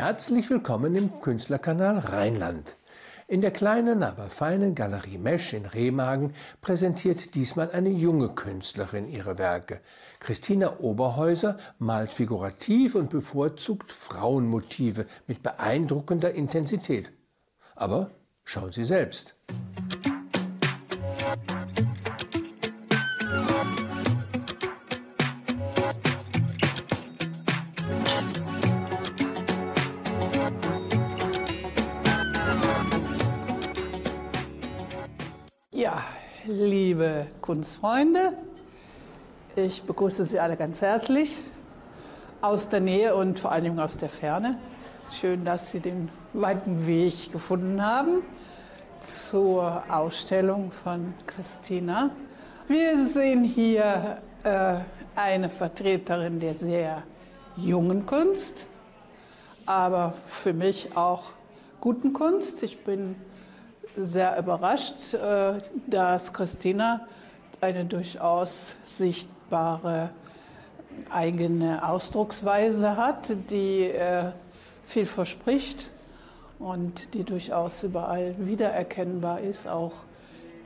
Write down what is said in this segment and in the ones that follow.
Herzlich willkommen im Künstlerkanal Rheinland. In der kleinen, aber feinen Galerie Mesch in Remagen präsentiert diesmal eine junge Künstlerin ihre Werke. Christina Oberhäuser malt figurativ und bevorzugt Frauenmotive mit beeindruckender Intensität. Aber schauen Sie selbst. Ja, Kunstfreunde, ich begrüße Sie alle ganz herzlich aus der Nähe und vor allen Dingen aus der Ferne. Schön, dass Sie den weiten Weg gefunden haben zur Ausstellung von Christina. Wir sehen hier äh, eine Vertreterin der sehr jungen Kunst, aber für mich auch guten Kunst. Ich bin sehr überrascht, äh, dass Christina eine durchaus sichtbare eigene Ausdrucksweise hat, die äh, viel verspricht und die durchaus überall wiedererkennbar ist, auch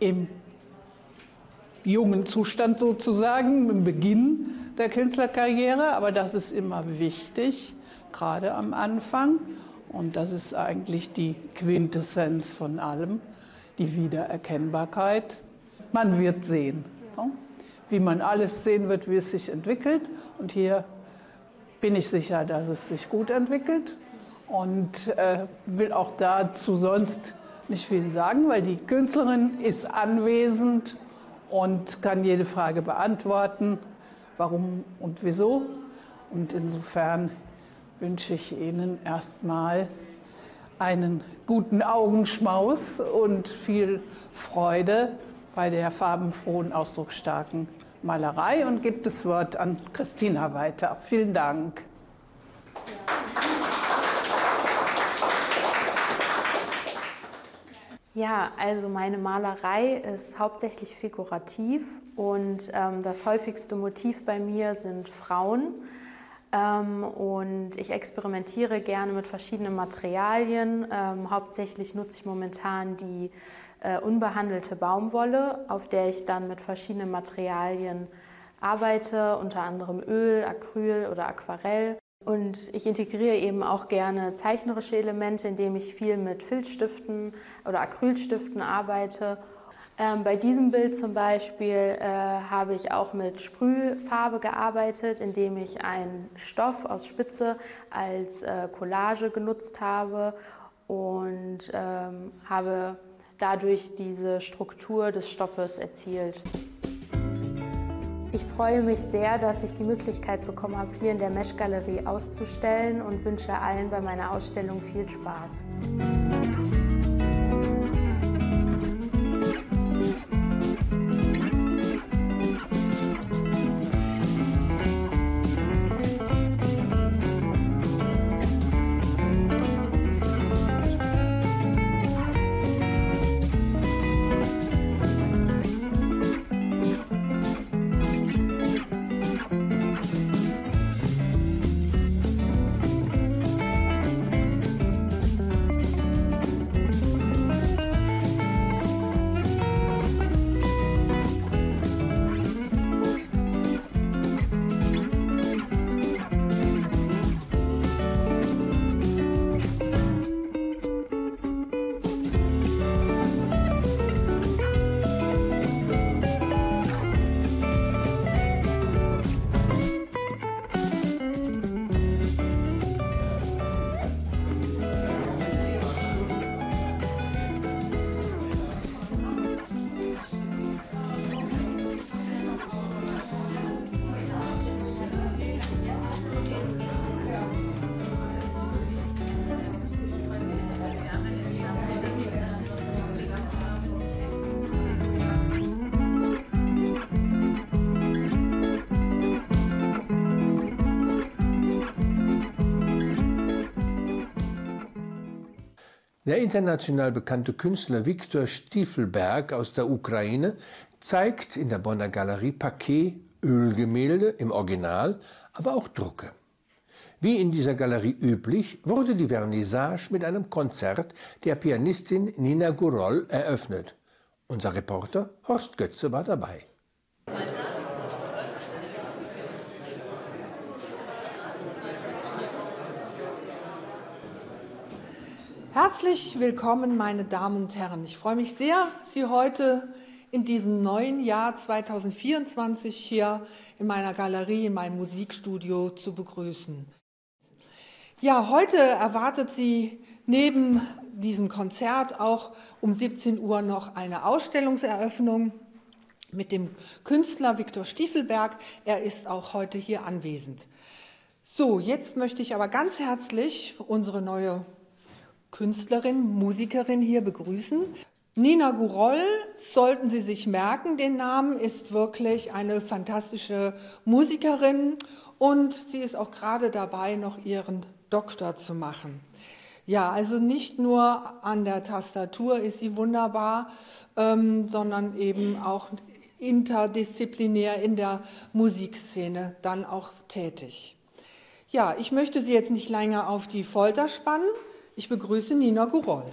im jungen Zustand sozusagen, im Beginn der Künstlerkarriere. Aber das ist immer wichtig, gerade am Anfang. Und das ist eigentlich die Quintessenz von allem, die Wiedererkennbarkeit. Man wird sehen, wie man alles sehen wird, wie es sich entwickelt. Und hier bin ich sicher, dass es sich gut entwickelt und äh, will auch dazu sonst nicht viel sagen, weil die Künstlerin ist anwesend und kann jede Frage beantworten, warum und wieso. Und insofern wünsche ich Ihnen erstmal einen guten Augenschmaus und viel Freude bei der farbenfrohen, ausdrucksstarken Malerei und gebe das Wort an Christina weiter. Vielen Dank. Ja, also meine Malerei ist hauptsächlich figurativ und ähm, das häufigste Motiv bei mir sind Frauen. Ähm, und ich experimentiere gerne mit verschiedenen Materialien. Ähm, hauptsächlich nutze ich momentan die äh, unbehandelte Baumwolle, auf der ich dann mit verschiedenen Materialien arbeite, unter anderem Öl, Acryl oder Aquarell. Und ich integriere eben auch gerne zeichnerische Elemente, indem ich viel mit Filzstiften oder Acrylstiften arbeite ähm, bei diesem Bild zum Beispiel äh, habe ich auch mit Sprühfarbe gearbeitet, indem ich einen Stoff aus Spitze als äh, Collage genutzt habe und ähm, habe dadurch diese Struktur des Stoffes erzielt. Ich freue mich sehr, dass ich die Möglichkeit bekommen habe, hier in der Mesh-Galerie auszustellen und wünsche allen bei meiner Ausstellung viel Spaß. Der international bekannte Künstler Viktor Stiefelberg aus der Ukraine zeigt in der Bonner Galerie Paquet Ölgemälde im Original, aber auch Drucke. Wie in dieser Galerie üblich, wurde die Vernissage mit einem Konzert der Pianistin Nina Gurol eröffnet. Unser Reporter Horst Götze war dabei. Herzlich willkommen, meine Damen und Herren. Ich freue mich sehr, Sie heute in diesem neuen Jahr 2024 hier in meiner Galerie, in meinem Musikstudio zu begrüßen. Ja, heute erwartet Sie neben diesem Konzert auch um 17 Uhr noch eine Ausstellungseröffnung mit dem Künstler Viktor Stiefelberg. Er ist auch heute hier anwesend. So, jetzt möchte ich aber ganz herzlich unsere neue Künstlerin, Musikerin hier begrüßen. Nina Guroll, sollten Sie sich merken, den Namen ist wirklich eine fantastische Musikerin und sie ist auch gerade dabei, noch ihren Doktor zu machen. Ja, also nicht nur an der Tastatur ist sie wunderbar, ähm, sondern eben auch interdisziplinär in der Musikszene dann auch tätig. Ja, ich möchte Sie jetzt nicht länger auf die Folter spannen. Ich begrüße Nina Guroll.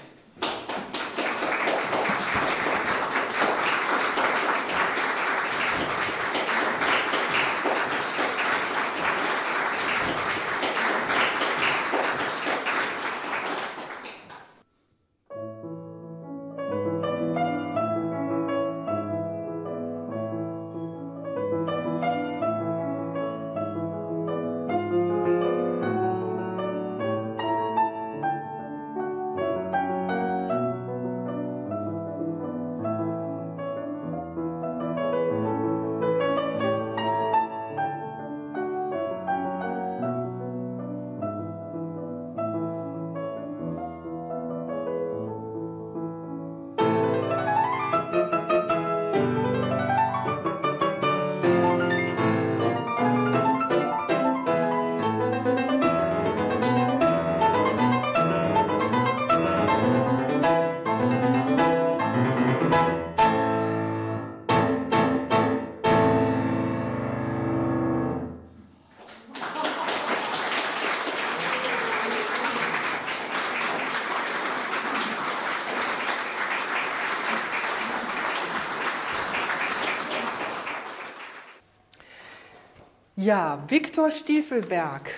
Ja, Viktor Stiefelberg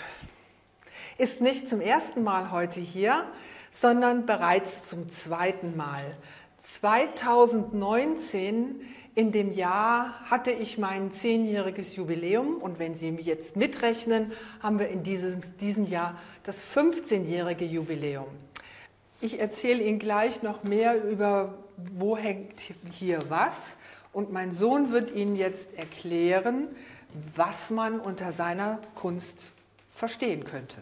ist nicht zum ersten Mal heute hier, sondern bereits zum zweiten Mal. 2019, in dem Jahr, hatte ich mein zehnjähriges Jubiläum und wenn Sie jetzt mitrechnen, haben wir in diesem, diesem Jahr das 15-jährige Jubiläum. Ich erzähle Ihnen gleich noch mehr über, wo hängt hier was und mein Sohn wird Ihnen jetzt erklären, was man unter seiner Kunst verstehen könnte.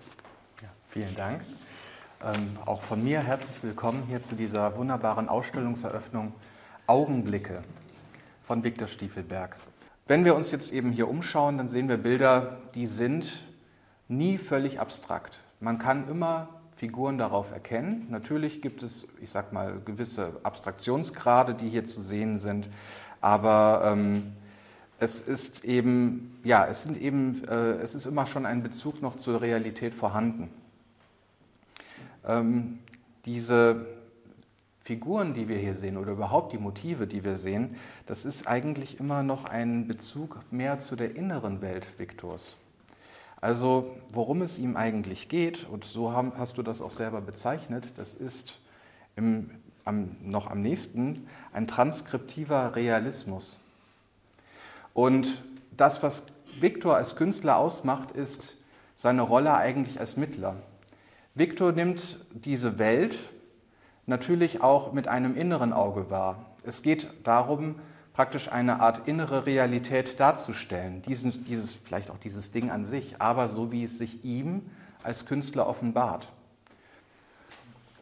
Ja, vielen Dank. Ähm, auch von mir herzlich willkommen hier zu dieser wunderbaren Ausstellungseröffnung Augenblicke von Viktor Stiefelberg. Wenn wir uns jetzt eben hier umschauen, dann sehen wir Bilder, die sind nie völlig abstrakt. Man kann immer Figuren darauf erkennen. Natürlich gibt es, ich sag mal, gewisse Abstraktionsgrade, die hier zu sehen sind, aber ähm, es ist eben, ja, es sind eben, äh, es ist immer schon ein Bezug noch zur Realität vorhanden. Ähm, diese Figuren, die wir hier sehen, oder überhaupt die Motive, die wir sehen, das ist eigentlich immer noch ein Bezug mehr zu der inneren Welt Viktors. Also worum es ihm eigentlich geht, und so haben, hast du das auch selber bezeichnet, das ist im, am, noch am nächsten ein transkriptiver Realismus. Und das, was Viktor als Künstler ausmacht, ist seine Rolle eigentlich als Mittler. Viktor nimmt diese Welt natürlich auch mit einem inneren Auge wahr. Es geht darum, praktisch eine Art innere Realität darzustellen, diesen, dieses, vielleicht auch dieses Ding an sich, aber so wie es sich ihm als Künstler offenbart.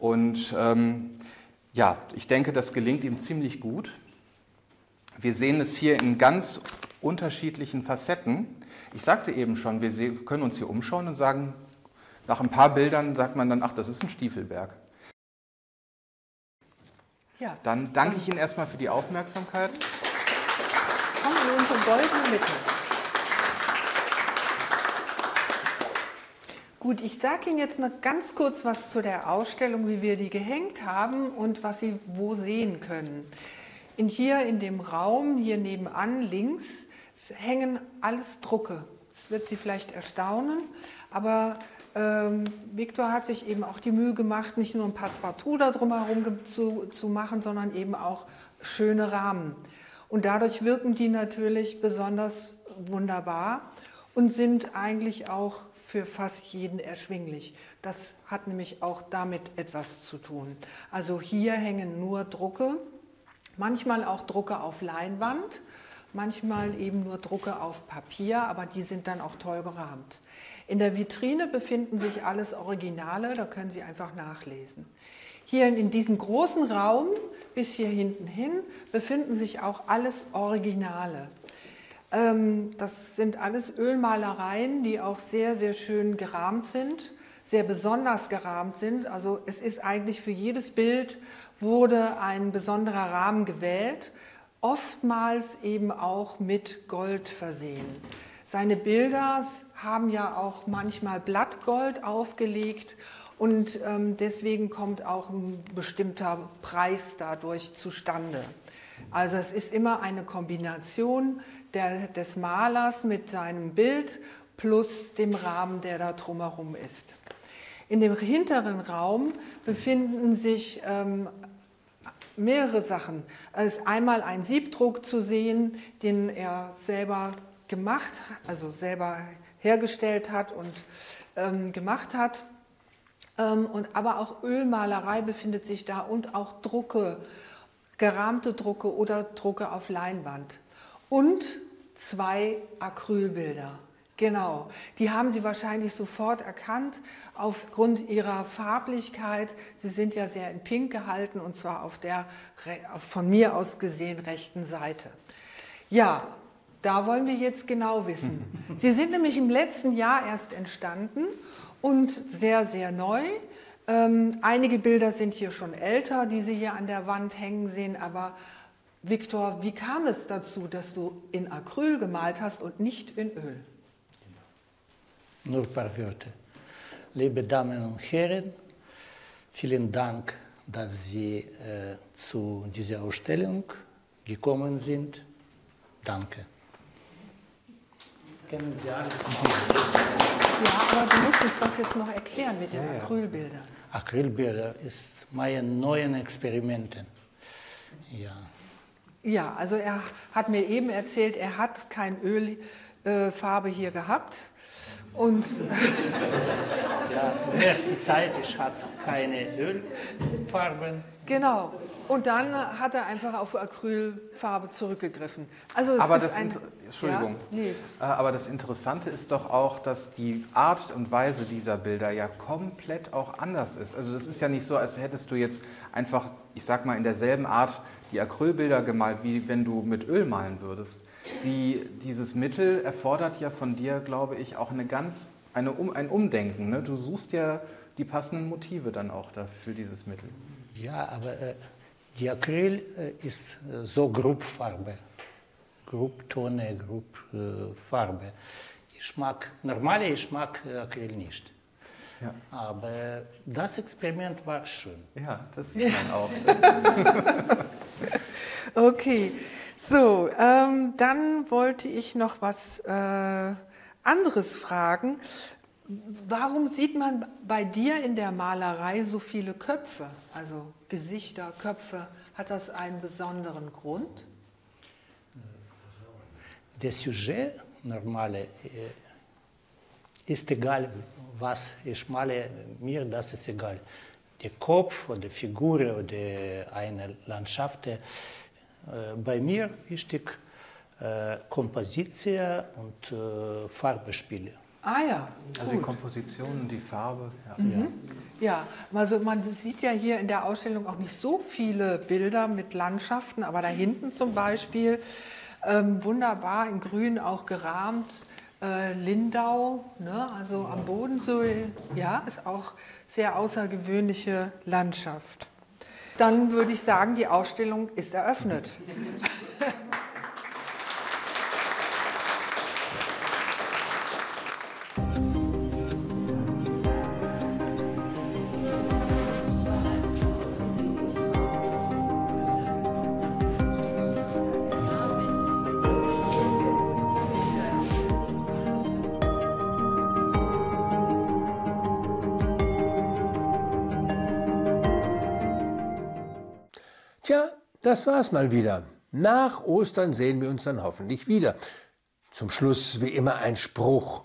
Und ähm, ja, ich denke, das gelingt ihm ziemlich gut. Wir sehen es hier in ganz unterschiedlichen Facetten. Ich sagte eben schon, wir können uns hier umschauen und sagen, nach ein paar Bildern sagt man dann, ach, das ist ein Stiefelberg. Ja, dann danke ich Ihnen erstmal für die Aufmerksamkeit. Kommen wir in unsere goldene Mitte. Gut, ich sage Ihnen jetzt noch ganz kurz was zu der Ausstellung, wie wir die gehängt haben und was Sie wo sehen können. In hier in dem Raum, hier nebenan links, hängen alles Drucke. Das wird Sie vielleicht erstaunen, aber ähm, Viktor hat sich eben auch die Mühe gemacht, nicht nur ein Passepartout da drumherum zu, zu machen, sondern eben auch schöne Rahmen. Und dadurch wirken die natürlich besonders wunderbar und sind eigentlich auch für fast jeden erschwinglich. Das hat nämlich auch damit etwas zu tun. Also hier hängen nur Drucke, manchmal auch Drucke auf Leinwand, manchmal eben nur Drucke auf Papier, aber die sind dann auch toll gerahmt. In der Vitrine befinden sich alles Originale, da können Sie einfach nachlesen. Hier in diesem großen Raum bis hier hinten hin befinden sich auch alles Originale. Ähm, das sind alles Ölmalereien, die auch sehr, sehr schön gerahmt sind, sehr besonders gerahmt sind. Also es ist eigentlich für jedes Bild wurde ein besonderer Rahmen gewählt, oftmals eben auch mit Gold versehen. Seine Bilder haben ja auch manchmal Blattgold aufgelegt und ähm, deswegen kommt auch ein bestimmter Preis dadurch zustande. Also es ist immer eine Kombination der, des Malers mit seinem Bild plus dem Rahmen, der da drumherum ist. In dem hinteren Raum befinden sich ähm, mehrere Sachen. Es ist einmal ein Siebdruck zu sehen, den er selber gemacht, also selber hergestellt hat und ähm, gemacht hat. Ähm, und, aber auch Ölmalerei befindet sich da und auch Drucke gerahmte Drucke oder Drucke auf Leinwand. Und zwei Acrylbilder. Genau, die haben Sie wahrscheinlich sofort erkannt aufgrund ihrer Farblichkeit. Sie sind ja sehr in Pink gehalten und zwar auf der von mir aus gesehen rechten Seite. Ja, da wollen wir jetzt genau wissen. Sie sind nämlich im letzten Jahr erst entstanden und sehr, sehr neu. Ähm, einige Bilder sind hier schon älter, die Sie hier an der Wand hängen sehen, aber Viktor, wie kam es dazu, dass du in Acryl gemalt hast und nicht in Öl? Nur ein paar Wörter. Liebe Damen und Herren, vielen Dank, dass Sie äh, zu dieser Ausstellung gekommen sind. Danke. Kennen Sie alles? Ja, aber du musst uns das jetzt noch erklären mit den ja, Acrylbildern. Acrylbilder ist meine neuen Experimente. Ja. Ja, also er hat mir eben erzählt, er hat kein Ölfarbe äh, hier gehabt. Und ja, in der ersten Zeit, ich hatte keine Ölfarben. Genau. Und dann hat er einfach auf Acrylfarbe zurückgegriffen. Also aber das ein, Entschuldigung. Ja? Nee. Äh, aber das Interessante ist doch auch, dass die Art und Weise dieser Bilder ja komplett auch anders ist. Also das ist ja nicht so, als hättest du jetzt einfach, ich sag mal, in derselben Art die Acrylbilder gemalt, wie wenn du mit Öl malen würdest. Die, dieses Mittel erfordert ja von dir, glaube ich, auch eine ganz, eine, ein Umdenken. Ne? Du suchst ja die passenden Motive dann auch dafür dieses Mittel. Ja, aber äh, die Acryl äh, ist äh, so Gruppfarbe, Grupptone, Gruppfarbe. Äh, ich mag, normale, ich mag Acryl nicht. Ja. Aber das Experiment war schön. Ja, das sieht man auch. okay, so, ähm, dann wollte ich noch was äh, anderes fragen. Warum sieht man bei dir in der Malerei so viele Köpfe, also Gesichter, Köpfe? Hat das einen besonderen Grund? Der Sujet, normale, äh, ist egal, was ich male, mir das ist egal. Der Kopf oder Figur oder eine Landschaft. Äh, bei mir wichtig äh, Komposition und Farbespiele. Ah ja. Gut. Also die Komposition, die Farbe. Ja. Mhm. ja, also man sieht ja hier in der Ausstellung auch nicht so viele Bilder mit Landschaften, aber da hinten zum Beispiel ähm, wunderbar in Grün auch gerahmt. Äh, Lindau, ne, also am Bodensee, ja, ist auch sehr außergewöhnliche Landschaft. Dann würde ich sagen, die Ausstellung ist eröffnet. Tja, das war's mal wieder. Nach Ostern sehen wir uns dann hoffentlich wieder. Zum Schluss wie immer ein Spruch.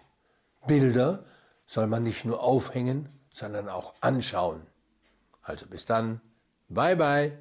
Bilder soll man nicht nur aufhängen, sondern auch anschauen. Also bis dann. Bye bye.